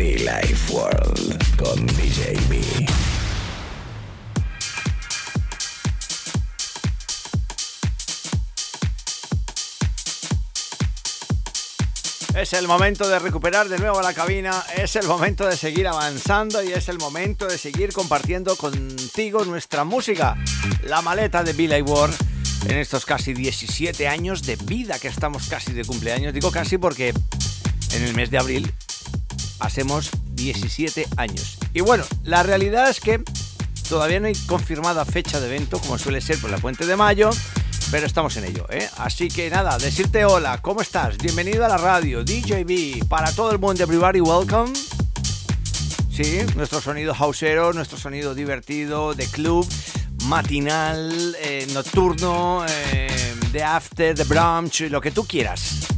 Be Life World con DJ B. Es el momento de recuperar de nuevo la cabina, es el momento de seguir avanzando y es el momento de seguir compartiendo contigo nuestra música. La maleta de Billy Ward en estos casi 17 años de vida que estamos casi de cumpleaños. Digo casi porque en el mes de abril hacemos 17 años. Y bueno, la realidad es que todavía no hay confirmada fecha de evento como suele ser por la Puente de Mayo pero estamos en ello, ¿eh? Así que nada, decirte hola, ¿cómo estás? Bienvenido a la radio, DJB, para todo el mundo, everybody, welcome. Sí, nuestro sonido houseero, nuestro sonido divertido, de club, matinal, eh, nocturno, eh, de after, de brunch, lo que tú quieras.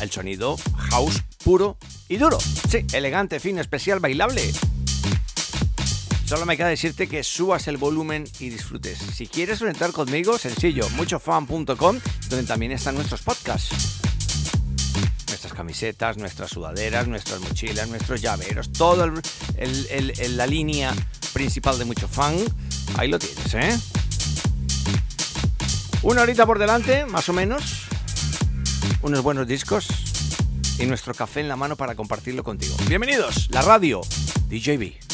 El sonido house puro y duro. Sí, elegante, fino, especial, bailable. Solo me queda decirte que subas el volumen y disfrutes. Si quieres conectar conmigo, sencillo, muchofan.com, donde también están nuestros podcasts. Nuestras camisetas, nuestras sudaderas, nuestras mochilas, nuestros llaveros, el, la línea principal de Mucho Fan. Ahí lo tienes, ¿eh? Una horita por delante, más o menos. Unos buenos discos y nuestro café en la mano para compartirlo contigo. Bienvenidos, la radio, DJB.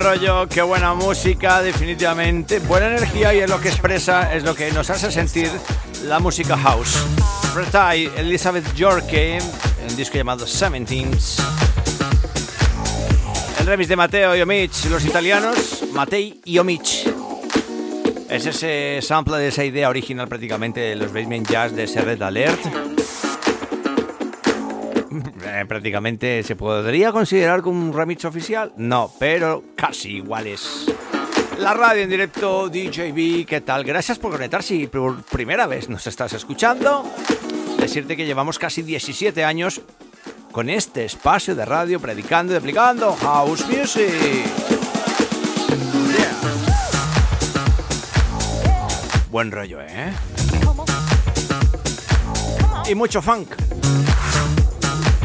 Rollo, qué buena música, definitivamente. Buena energía y es lo que expresa, es lo que nos hace sentir la música house. Retai, Elizabeth Yorke, un disco llamado Seventeens. El remix de Matteo y Omich, los italianos, Matei y Omich. Es ese sample de esa idea original prácticamente de los Basement Jazz de ese Red Alert eh, prácticamente se podría considerar como un remix oficial. No, pero casi iguales. La radio en directo, DJB, ¿qué tal? Gracias por conectar si por primera vez nos estás escuchando. Decirte que llevamos casi 17 años con este espacio de radio predicando y aplicando House Music. Buen rollo, ¿eh? Y mucho funk.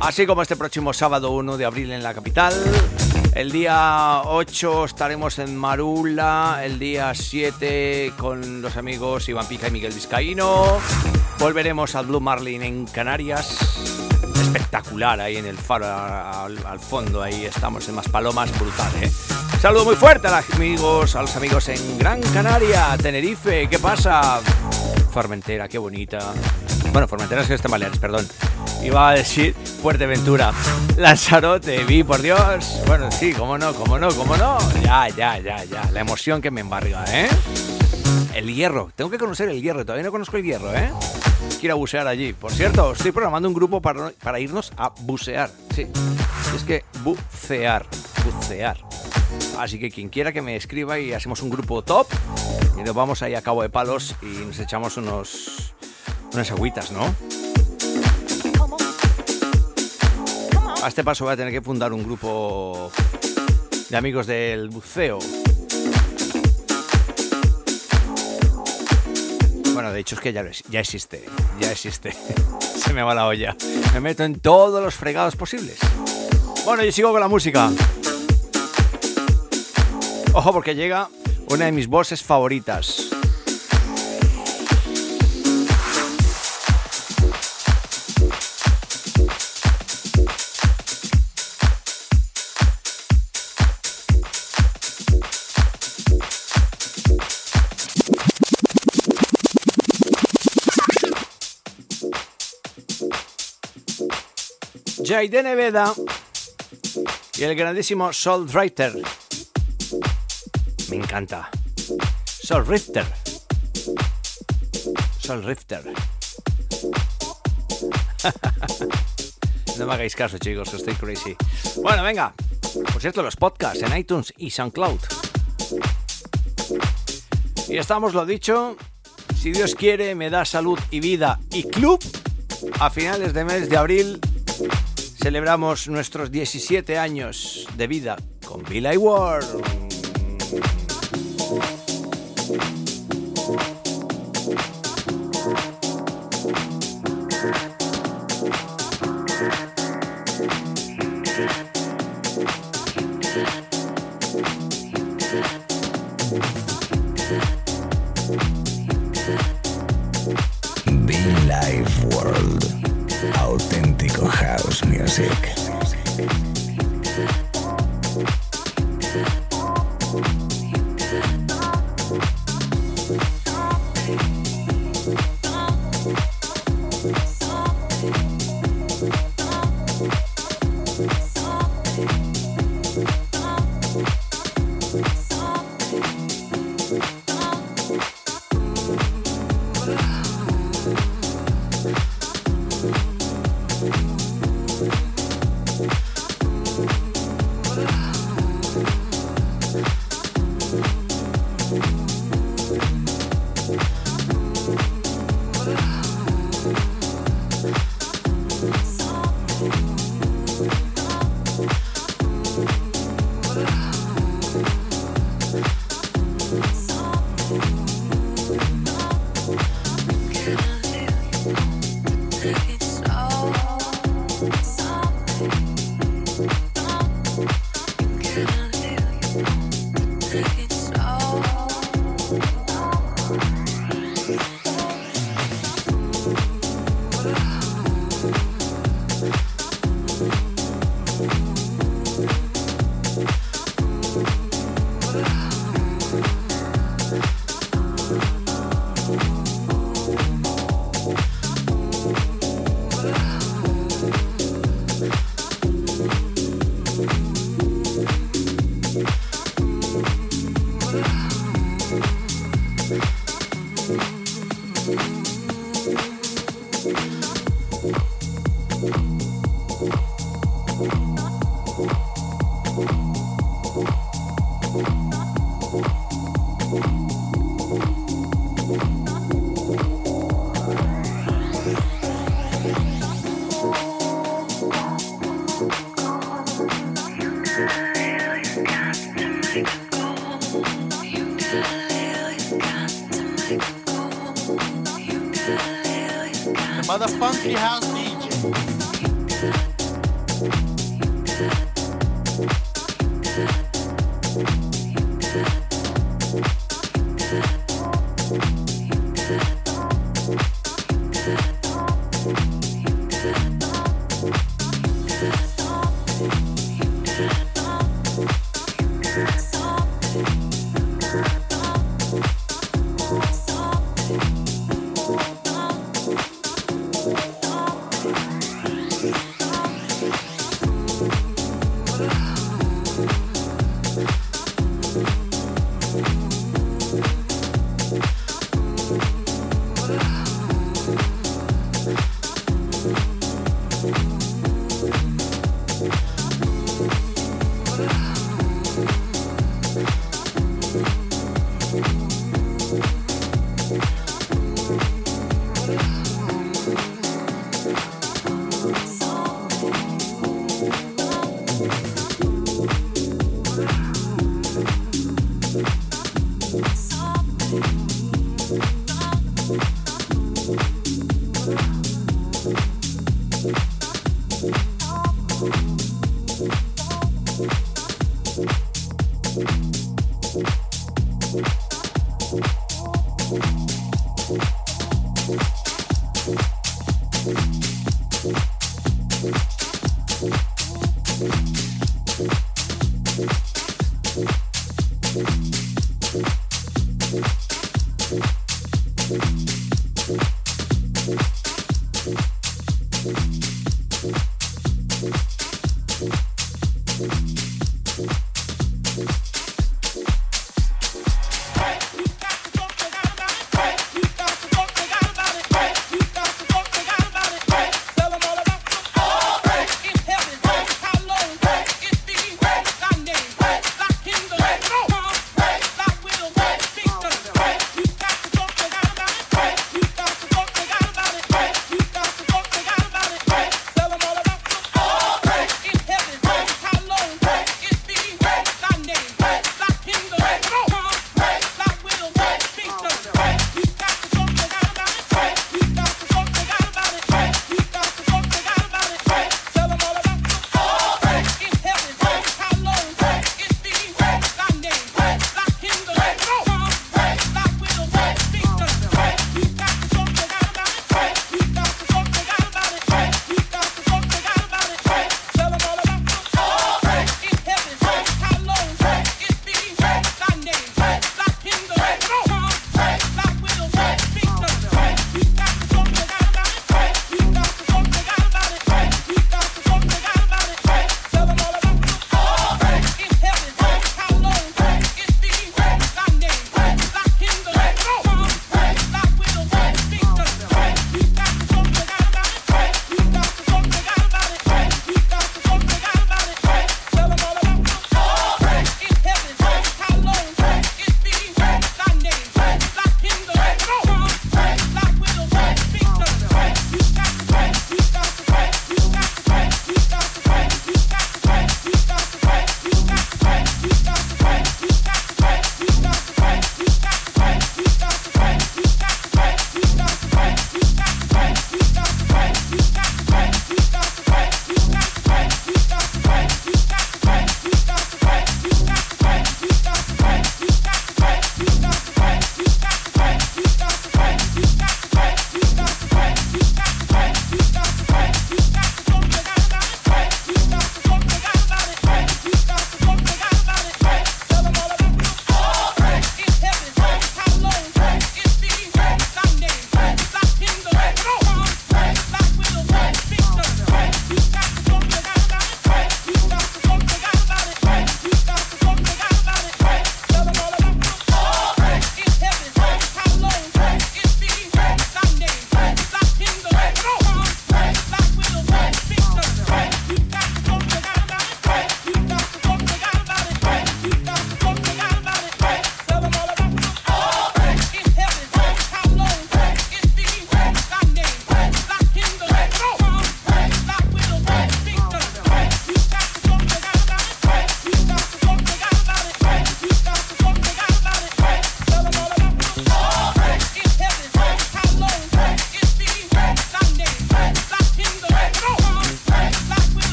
Así como este próximo sábado 1 de abril en la capital. El día 8 estaremos en Marula. El día 7 con los amigos Iván Pica y Miguel Vizcaíno. Volveremos al Blue Marlin en Canarias. Espectacular ahí en el faro al, fondo. Ahí estamos en Maspalomas. Brutal, ¿eh? Saludo muy fuerte a los amigos, a los amigos en Gran Canaria, Tenerife. ¿Qué pasa? Formentera, qué bonita. Bueno, Formentera es que está Baleares, perdón. Iba a decir Fuerteventura. Lanzarote, vi, por Dios. Bueno, sí, cómo no, cómo no, cómo no. Ya, ya, ya, ya. La emoción que me embarga, ¿eh? El hierro. Tengo que conocer el hierro. Todavía no conozco el hierro, ¿eh? Quiero bucear allí. Por cierto, estoy programando un grupo para, para irnos a bucear. Sí. Es que bucear. Bucear. Así que quien quiera que me escriba y hacemos un grupo top y nos vamos ahí a Cabo de Palos y nos echamos unos unas agüitas, ¿no? A este paso voy a tener que fundar un grupo de amigos del buceo. Bueno, de hecho es que ya, existe, ya existe. Se me va la olla. Me meto en todos los fregados posibles. Bueno, y sigo con la música. Ojo porque llega una de mis voces favoritas. De Neveda y el grandísimo Soul Writer. Me encanta. Soul Rifter. Soul Rifter. no me hagáis caso, chicos, estoy crazy. Bueno, venga. Por cierto, los podcasts en iTunes y SoundCloud. Y estamos, lo dicho. Si Dios quiere, me da salud y vida y club. A finales de mes de abril celebramos nuestros 17 años de vida con Billy Ward. Thank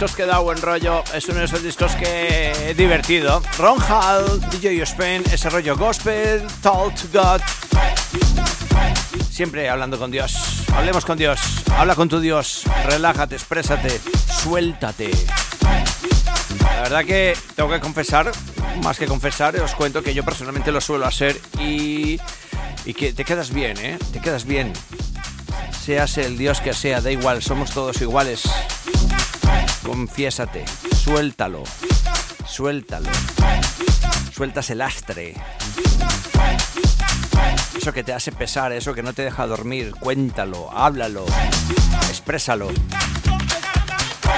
discos que da buen rollo, es uno de esos discos que es divertido. Ron Hall, DJ Spain, ese rollo gospel, talk to God. Siempre hablando con Dios. Hablemos con Dios. Habla con tu Dios. Relájate, exprésate, suéltate. La verdad que tengo que confesar, más que confesar, os cuento que yo personalmente lo suelo hacer y, y que te quedas bien, ¿eh? Te quedas bien seas el Dios que sea, da igual, somos todos iguales. Confiésate, suéltalo, suéltalo, sueltas el lastre. Eso que te hace pesar, eso que no te deja dormir, cuéntalo, háblalo, exprésalo.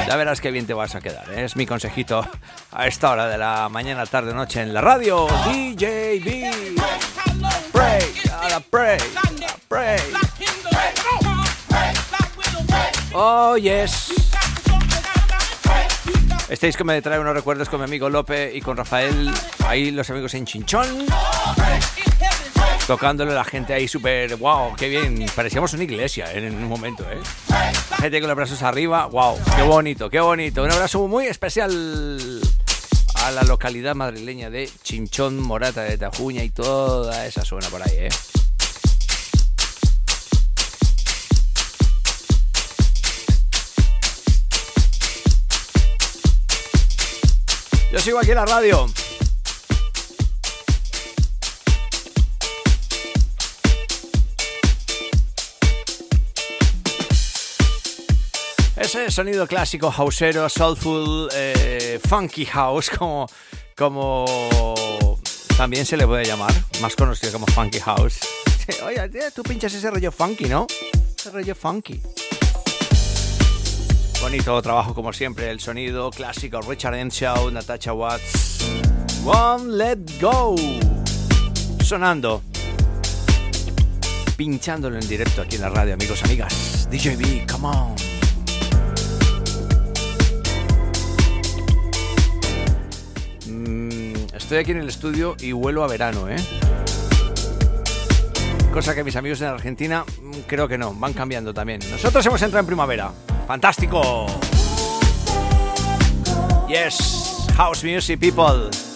Ya verás qué bien te vas a quedar. ¿eh? Es mi consejito a esta hora de la mañana, tarde, noche en la radio. DJB. Pray, pray, pray. Oh, yes. Estáis que me trae unos recuerdos con mi amigo Lope y con Rafael, ahí los amigos en Chinchón, tocándole a la gente ahí súper, wow, qué bien, parecíamos una iglesia en un momento, ¿eh? gente con los brazos arriba, wow, qué bonito, qué bonito. Un abrazo muy especial a la localidad madrileña de Chinchón, Morata de Tajuña y toda esa zona por ahí, ¿eh? Yo sigo aquí en la radio. Ese sonido clásico, houseero, soulful, eh, funky house, como, como también se le puede llamar, más conocido como funky house. Oye, tú pinchas ese rollo funky, ¿no? Ese rollo funky. Bonito trabajo como siempre, el sonido clásico, Richard Show, Natasha Watts. One Let Go. Sonando. Pinchándolo en directo aquí en la radio, amigos, amigas. DJB, come on. Mm, estoy aquí en el estudio y vuelo a verano, ¿eh? Cosa que mis amigos en Argentina mm, creo que no, van cambiando también. Nosotros hemos entrado en primavera. Fantástico. Yes, house music people.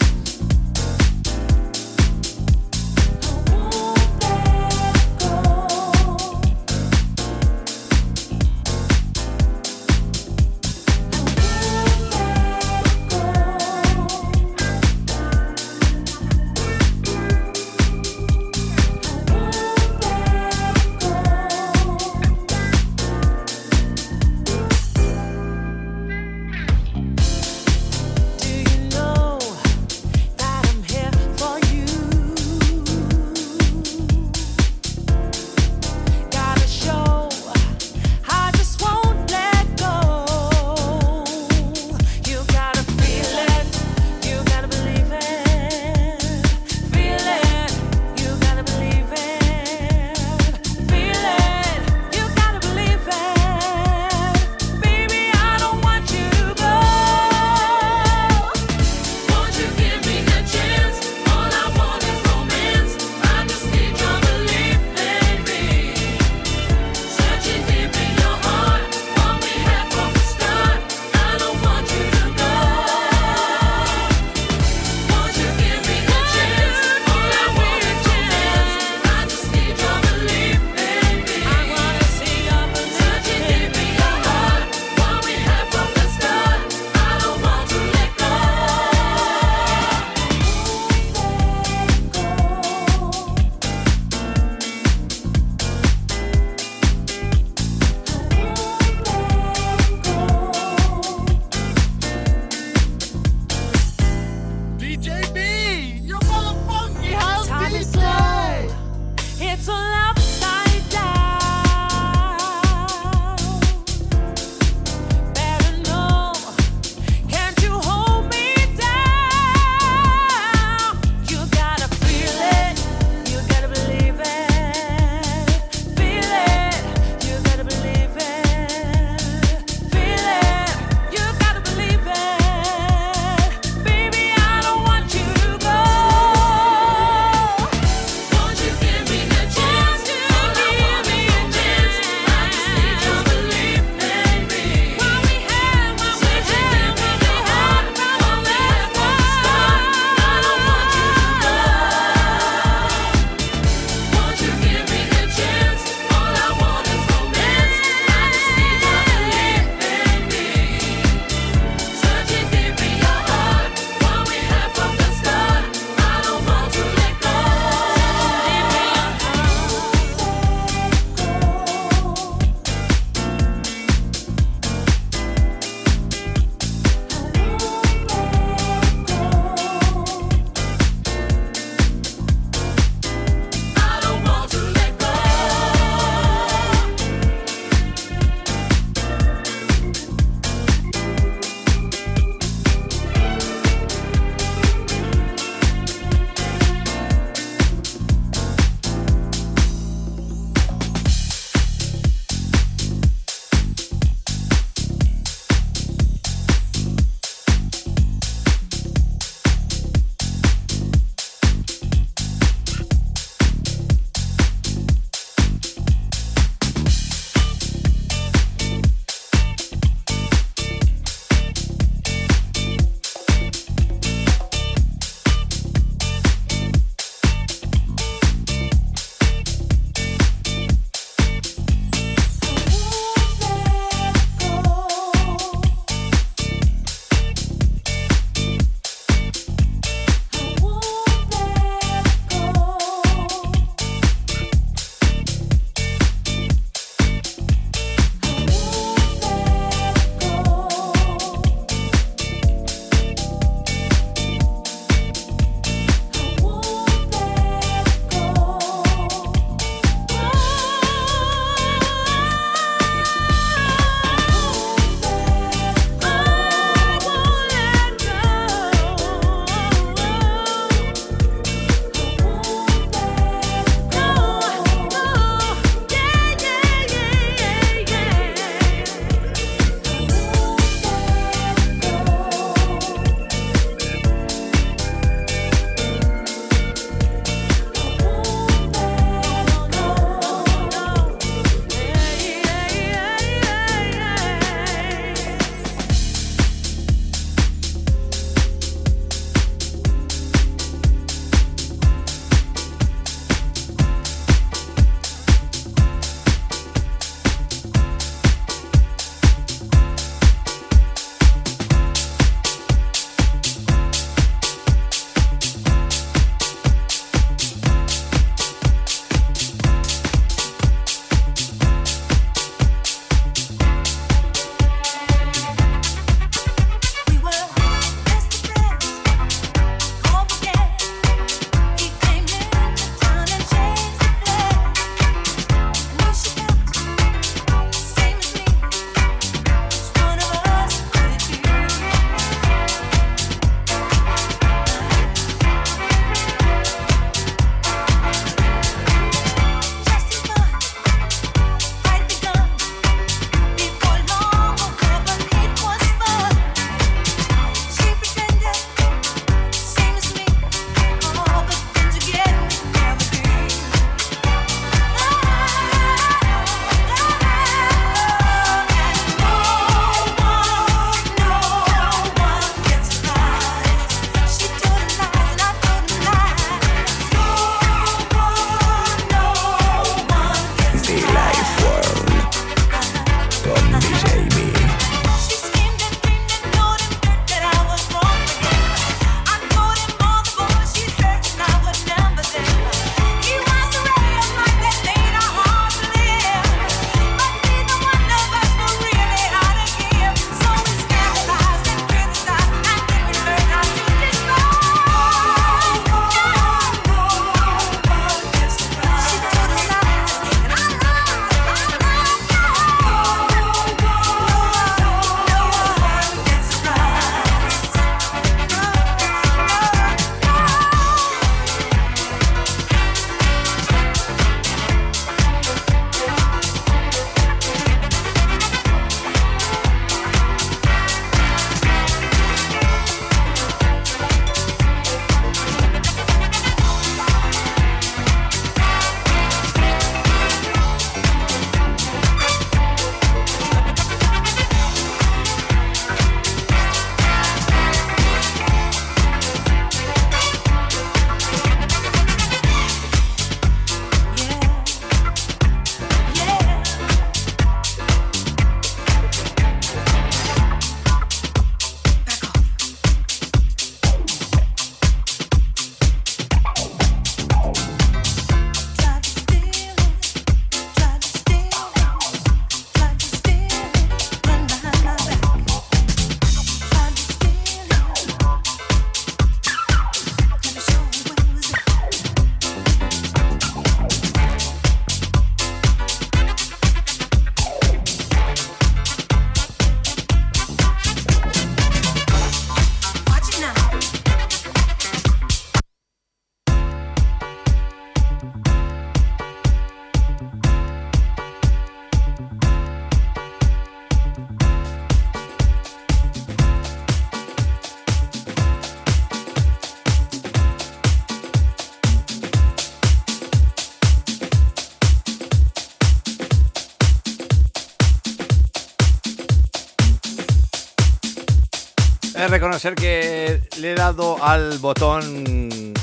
Reconocer que le he dado al botón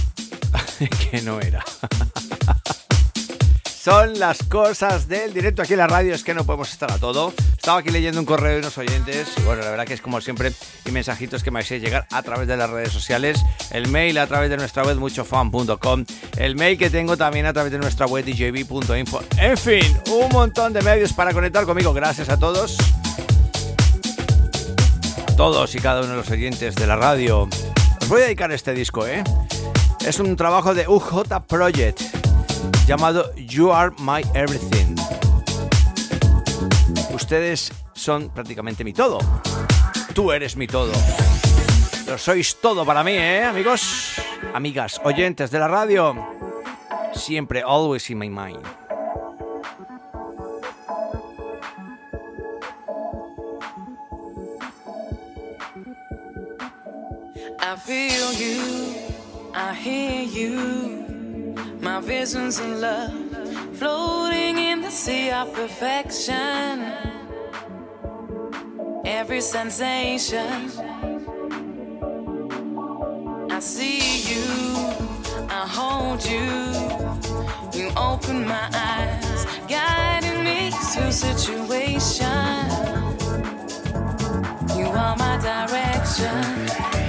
que no era. Son las cosas del directo aquí en la radio, es que no podemos estar a todo. Estaba aquí leyendo un correo de unos oyentes y bueno, la verdad que es como siempre y mensajitos que me hacéis llegar a través de las redes sociales, el mail a través de nuestra web muchofan.com, el mail que tengo también a través de nuestra web djb.info. En fin, un montón de medios para conectar conmigo. Gracias a todos. Todos y cada uno de los oyentes de la radio. Os voy a dedicar este disco, ¿eh? Es un trabajo de UJ Project llamado You Are My Everything. Ustedes son prácticamente mi todo. Tú eres mi todo. Lo sois todo para mí, ¿eh, amigos? Amigas, oyentes de la radio. Siempre, always in my mind. I feel you, I hear you. My visions of love floating in the sea of perfection. Every sensation. I see you, I hold you. You open my eyes, guiding me through situation. You are my direction.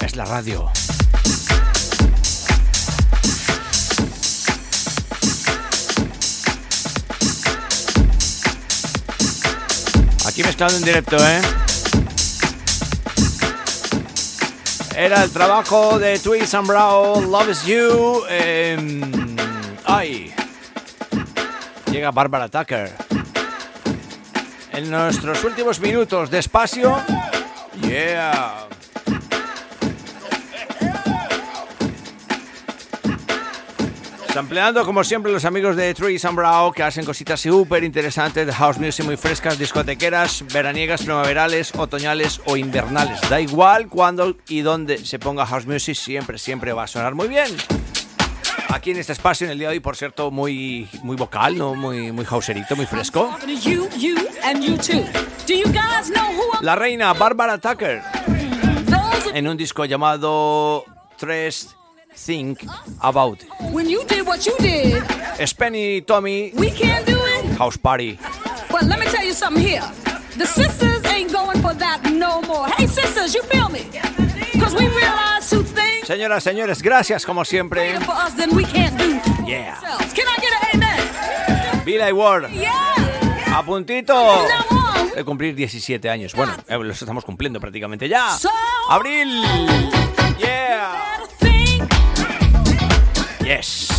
Es la radio. Aquí mezclado en directo, ¿eh? Era el trabajo de Twist and Brown, Love is You. Eh, ay. Llega Barbara Tucker en nuestros últimos minutos de espacio. Yeah. Sampleando como siempre los amigos de Trees and Brow que hacen cositas súper interesantes de house music muy frescas, discotequeras, veraniegas, primaverales, otoñales o invernales. Da igual cuándo y dónde se ponga house music, siempre, siempre va a sonar muy bien aquí en este espacio en el día de hoy, por cierto, muy, muy vocal, ¿no? Muy, muy houserito, muy fresco. La reina Barbara Tucker en un disco llamado Tres Think About Spenny Tommy we can't do it. House Party. Well, let me tell you something here. The sisters ain't going for that no more. Hey sisters, you feel me? Señoras, señores, gracias como siempre. Yeah. Billy Ward. A puntito de cumplir 17 años. Bueno, eh, los estamos cumpliendo prácticamente ya. Abril. Yeah. Yes.